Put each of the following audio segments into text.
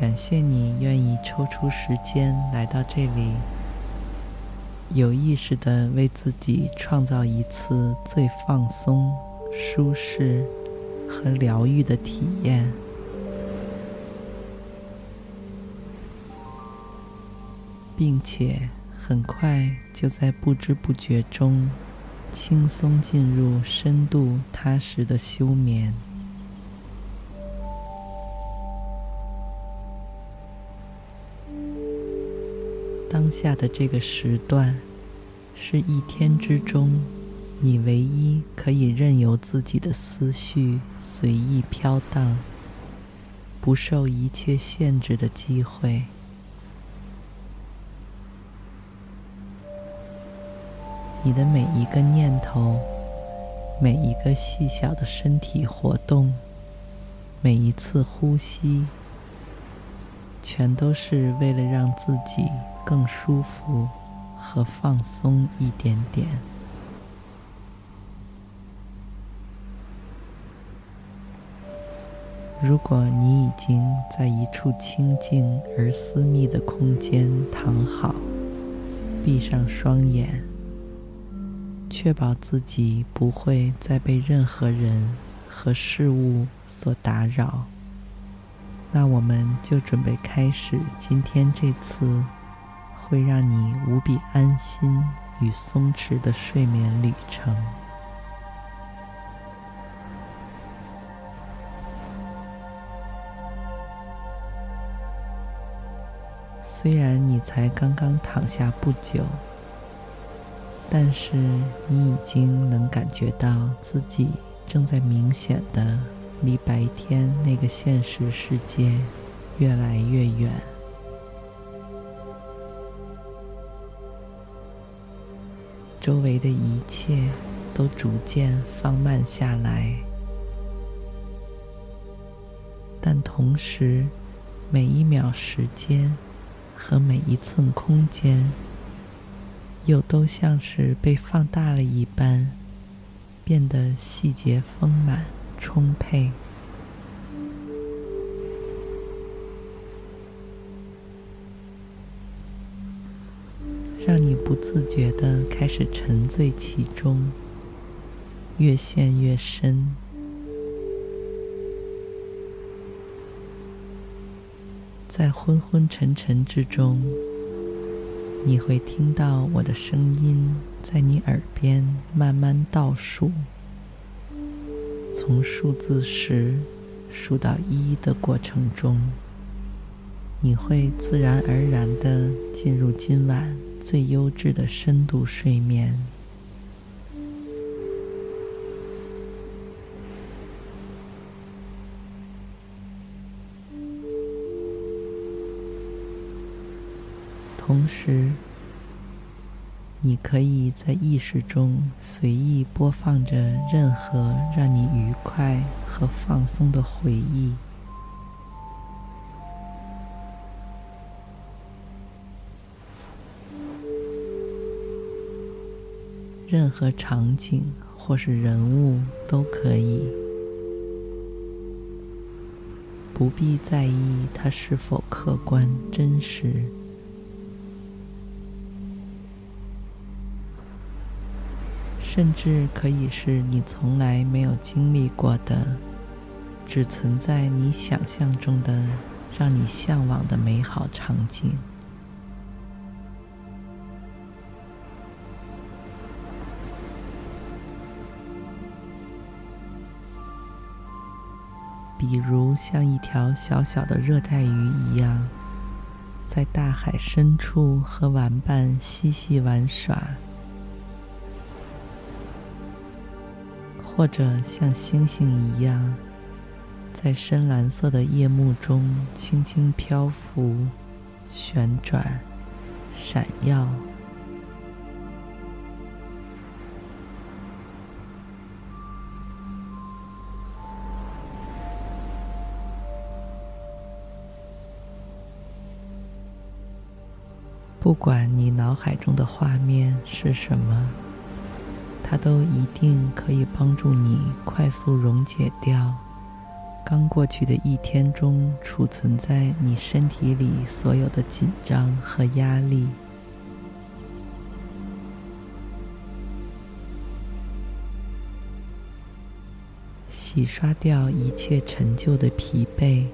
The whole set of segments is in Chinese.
感谢你愿意抽出时间来到这里，有意识的为自己创造一次最放松、舒适和疗愈的体验，并且很快就在不知不觉中轻松进入深度踏实的休眠。当下的这个时段，是一天之中你唯一可以任由自己的思绪随意飘荡、不受一切限制的机会。你的每一个念头、每一个细小的身体活动、每一次呼吸，全都是为了让自己更舒服和放松一点点。如果你已经在一处清静而私密的空间躺好，闭上双眼，确保自己不会再被任何人和事物所打扰，那我们就准备开始今天这次。会让你无比安心与松弛的睡眠旅程。虽然你才刚刚躺下不久，但是你已经能感觉到自己正在明显的离白天那个现实世界越来越远。周围的一切都逐渐放慢下来，但同时，每一秒时间和每一寸空间，又都像是被放大了一般，变得细节丰满、充沛。自觉的开始沉醉其中，越陷越深。在昏昏沉沉之中，你会听到我的声音在你耳边慢慢倒数，从数字十数到一的过程中，你会自然而然的进入今晚最优质的深度睡眠。同时，你可以在意识中随意播放着任何让你愉快和放松的回忆。任何场景或是人物都可以，不必在意它是否客观真实，甚至可以是你从来没有经历过的，只存在你想象中的，让你向往的美好场景。比如像一条小小的热带鱼一样，在大海深处和玩伴嬉戏玩耍，或者像星星一样，在深蓝色的夜幕中轻轻漂浮、旋转、闪耀。不管你脑海中的画面是什么，它都一定可以帮助你快速溶解掉刚过去的一天中储存在你身体里所有的紧张和压力，洗刷掉一切陈旧的疲惫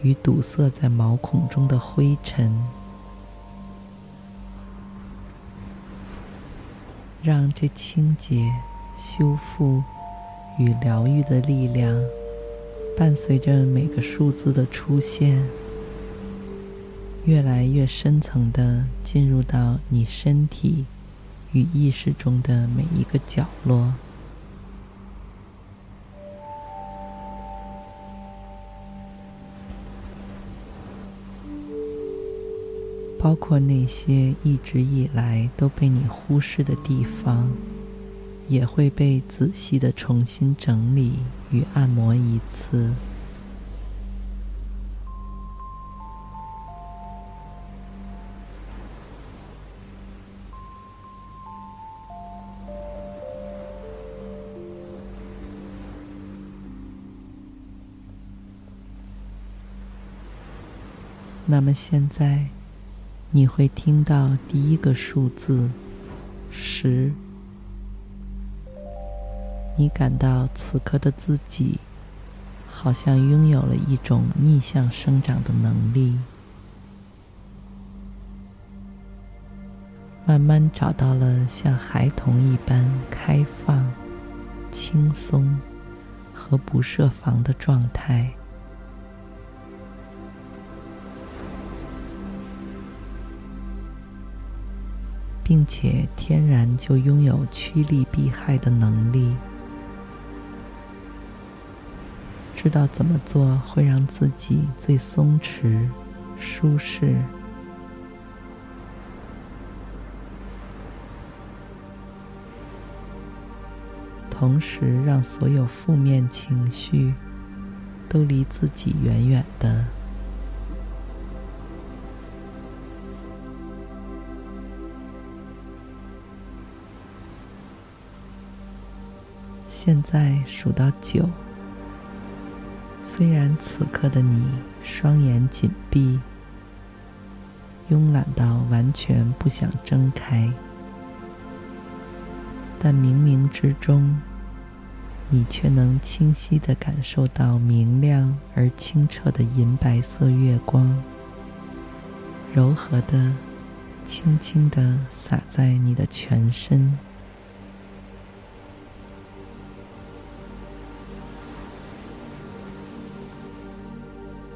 与堵塞在毛孔中的灰尘。让这清洁、修复与疗愈的力量，伴随着每个数字的出现，越来越深层的进入到你身体与意识中的每一个角落。包括那些一直以来都被你忽视的地方，也会被仔细的重新整理与按摩一次。那么现在。你会听到第一个数字十，你感到此刻的自己好像拥有了一种逆向生长的能力，慢慢找到了像孩童一般开放、轻松和不设防的状态。并且天然就拥有趋利避害的能力，知道怎么做会让自己最松弛、舒适，同时让所有负面情绪都离自己远远的。现在数到九，虽然此刻的你双眼紧闭，慵懒到完全不想睁开，但冥冥之中，你却能清晰地感受到明亮而清澈的银白色月光，柔和地、轻轻地洒在你的全身。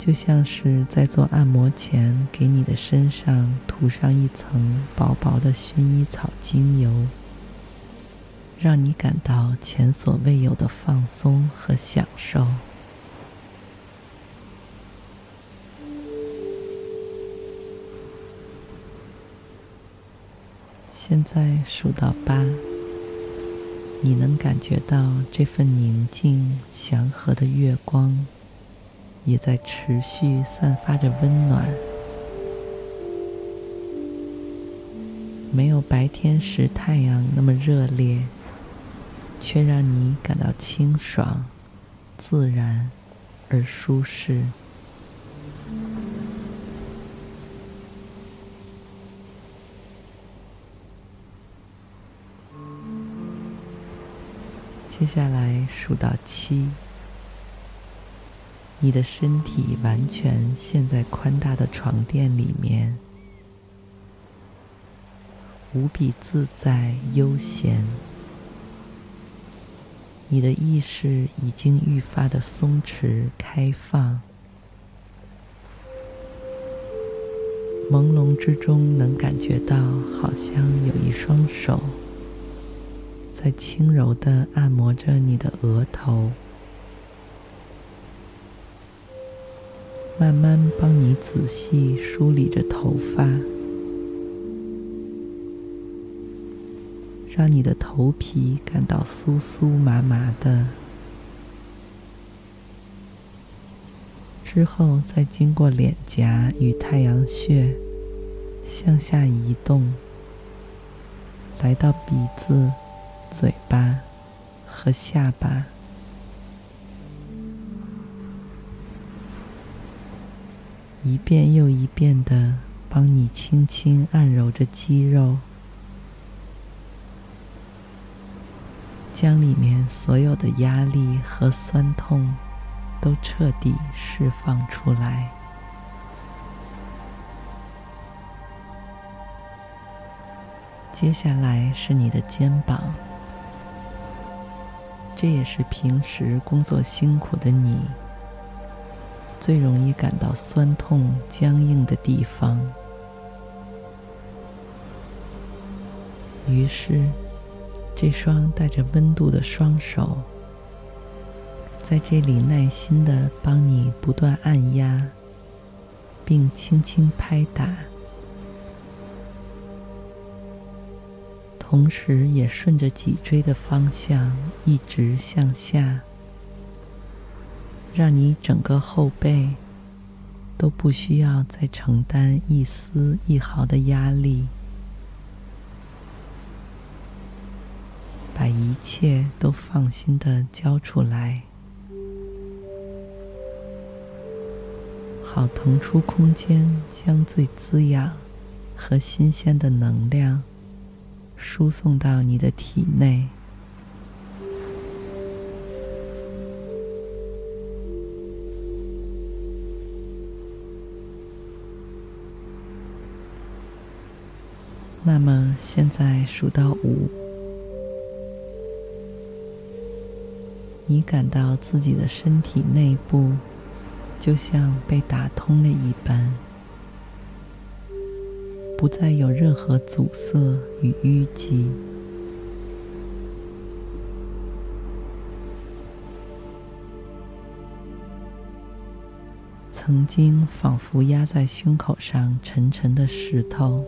就像是在做按摩前，给你的身上涂上一层薄薄的薰衣草精油，让你感到前所未有的放松和享受。现在数到八，你能感觉到这份宁静祥和的月光。也在持续散发着温暖，没有白天时太阳那么热烈，却让你感到清爽、自然而舒适。接下来数到七。你的身体完全陷在宽大的床垫里面，无比自在悠闲。你的意识已经愈发的松弛开放，朦胧之中，能感觉到好像有一双手在轻柔地按摩着你的额头，慢慢帮你仔细梳理着头发，让你的头皮感到酥酥麻麻的。之后，再经过脸颊与太阳穴向下移动，来到鼻子、嘴巴和下巴，一遍又一遍的帮你轻轻按揉着肌肉，将里面所有的压力和酸痛。都彻底释放出来。接下来是你的肩膀，这也是平时工作辛苦的你最容易感到酸痛、僵硬的地方。于是，这双带着温度的双手。在这里耐心的帮你不断按压，并轻轻拍打，同时也顺着脊椎的方向一直向下，让你整个后背都不需要再承担一丝一毫的压力，把一切都放心的交出来。好，腾出空间，将最滋养和新鲜的能量输送到你的体内。那么，现在数到五，你感到自己的身体内部。就像被打通了一般，不再有任何阻塞与淤积。曾经仿佛压在胸口上沉沉的石头，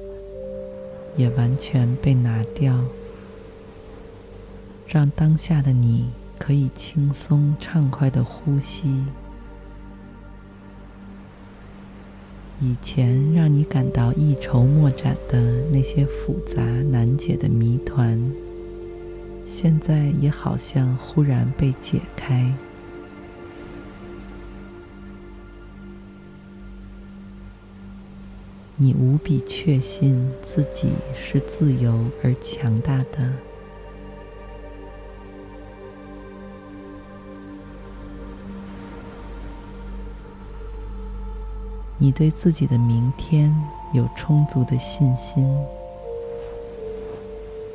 也完全被拿掉，让当下的你可以轻松畅快的呼吸。以前让你感到一筹莫展的那些复杂难解的谜团，现在也好像忽然被解开。你无比确信自己是自由而强大的。你对自己的明天有充足的信心，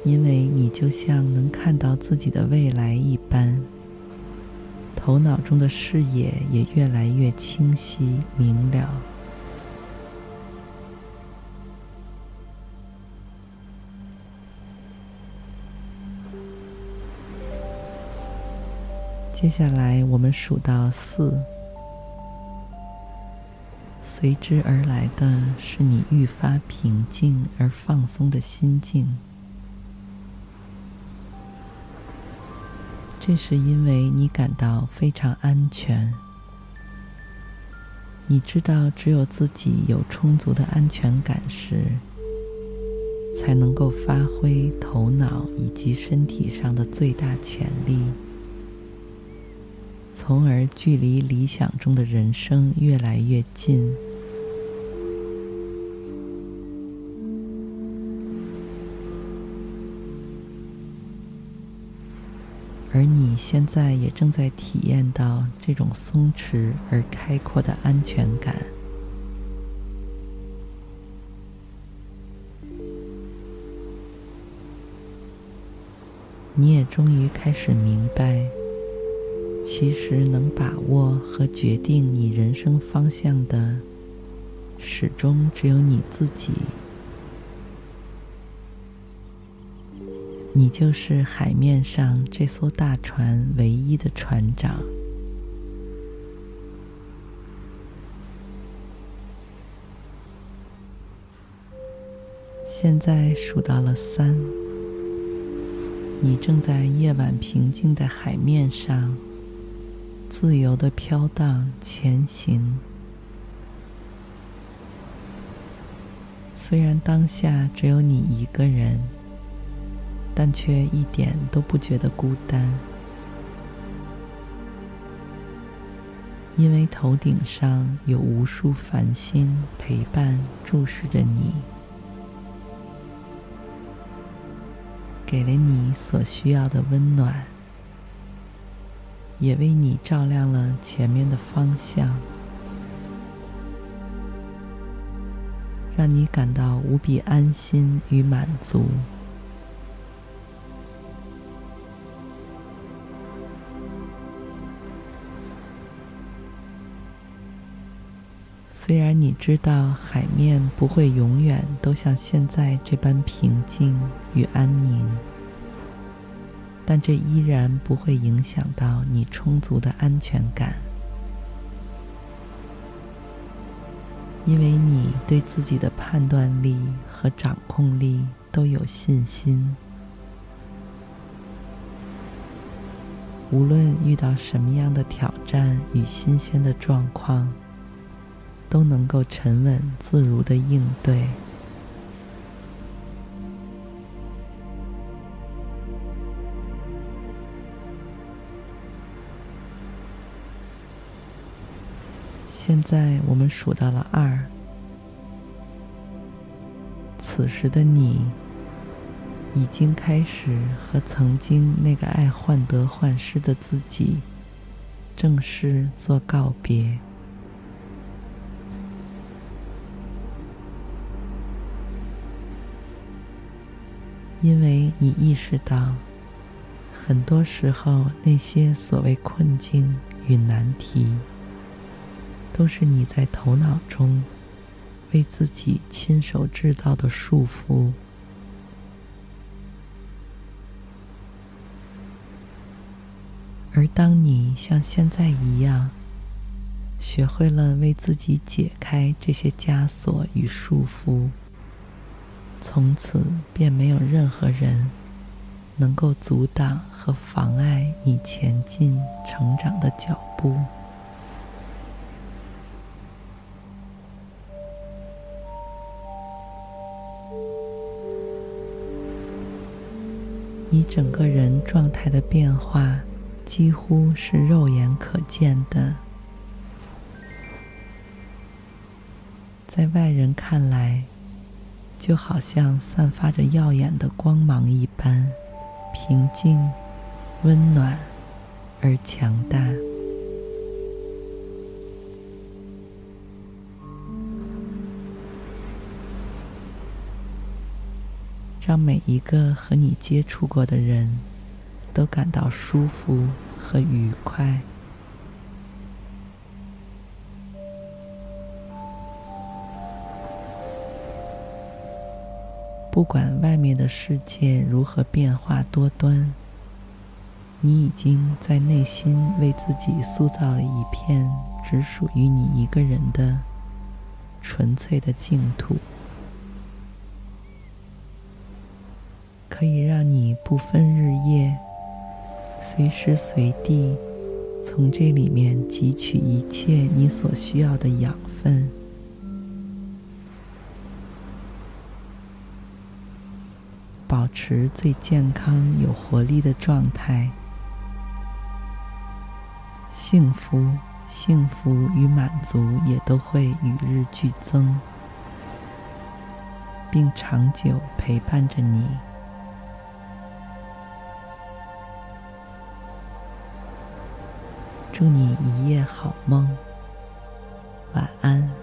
因为你就像能看到自己的未来一般，头脑中的视野也越来越清晰明了。接下来，我们数到四。随之而来的是你愈发平静而放松的心境。这是因为你感到非常安全。你知道，只有自己有充足的安全感时，才能够发挥头脑以及身体上的最大潜力，从而距离理想中的人生越来越近。而你现在也正在体验到这种松弛而开阔的安全感。你也终于开始明白，其实能把握和决定你人生方向的，始终只有你自己。你就是海面上这艘大船唯一的船长。现在数到了三，你正在夜晚平静的海面上，自由的飘荡前行。虽然当下只有你一个人。但却一点都不觉得孤单，因为头顶上有无数繁星陪伴，注视着你，给了你所需要的温暖，也为你照亮了前面的方向，让你感到无比安心与满足。虽然你知道海面不会永远都像现在这般平静与安宁，但这依然不会影响到你充足的安全感，因为你对自己的判断力和掌控力都有信心。无论遇到什么样的挑战与新鲜的状况，都能够沉稳自如的应对。现在我们数到了二，此时的你已经开始和曾经那个爱患得患失的自己正式做告别。因为你意识到，很多时候那些所谓困境与难题，都是你在头脑中为自己亲手制造的束缚。而当你像现在一样，学会了为自己解开这些枷锁与束缚，从此便没有任何人能够阻挡和妨碍你前进成长的脚步。你整个人状态的变化几乎是肉眼可见的，在外人看来，就好像散发着耀眼的光芒一般，平静、温暖而强大。让每一个和你接触过的人都感到舒服和愉快。不管外面的世界如何变化多端，你已经在内心为自己塑造了一片只属于你一个人的纯粹的净土，可以让你不分日夜，随时随地从这里面汲取一切你所需要的养分。保持最健康、有活力的状态，幸福、幸福与满足也都会与日俱增，并长久陪伴着你。祝你一夜好梦，晚安。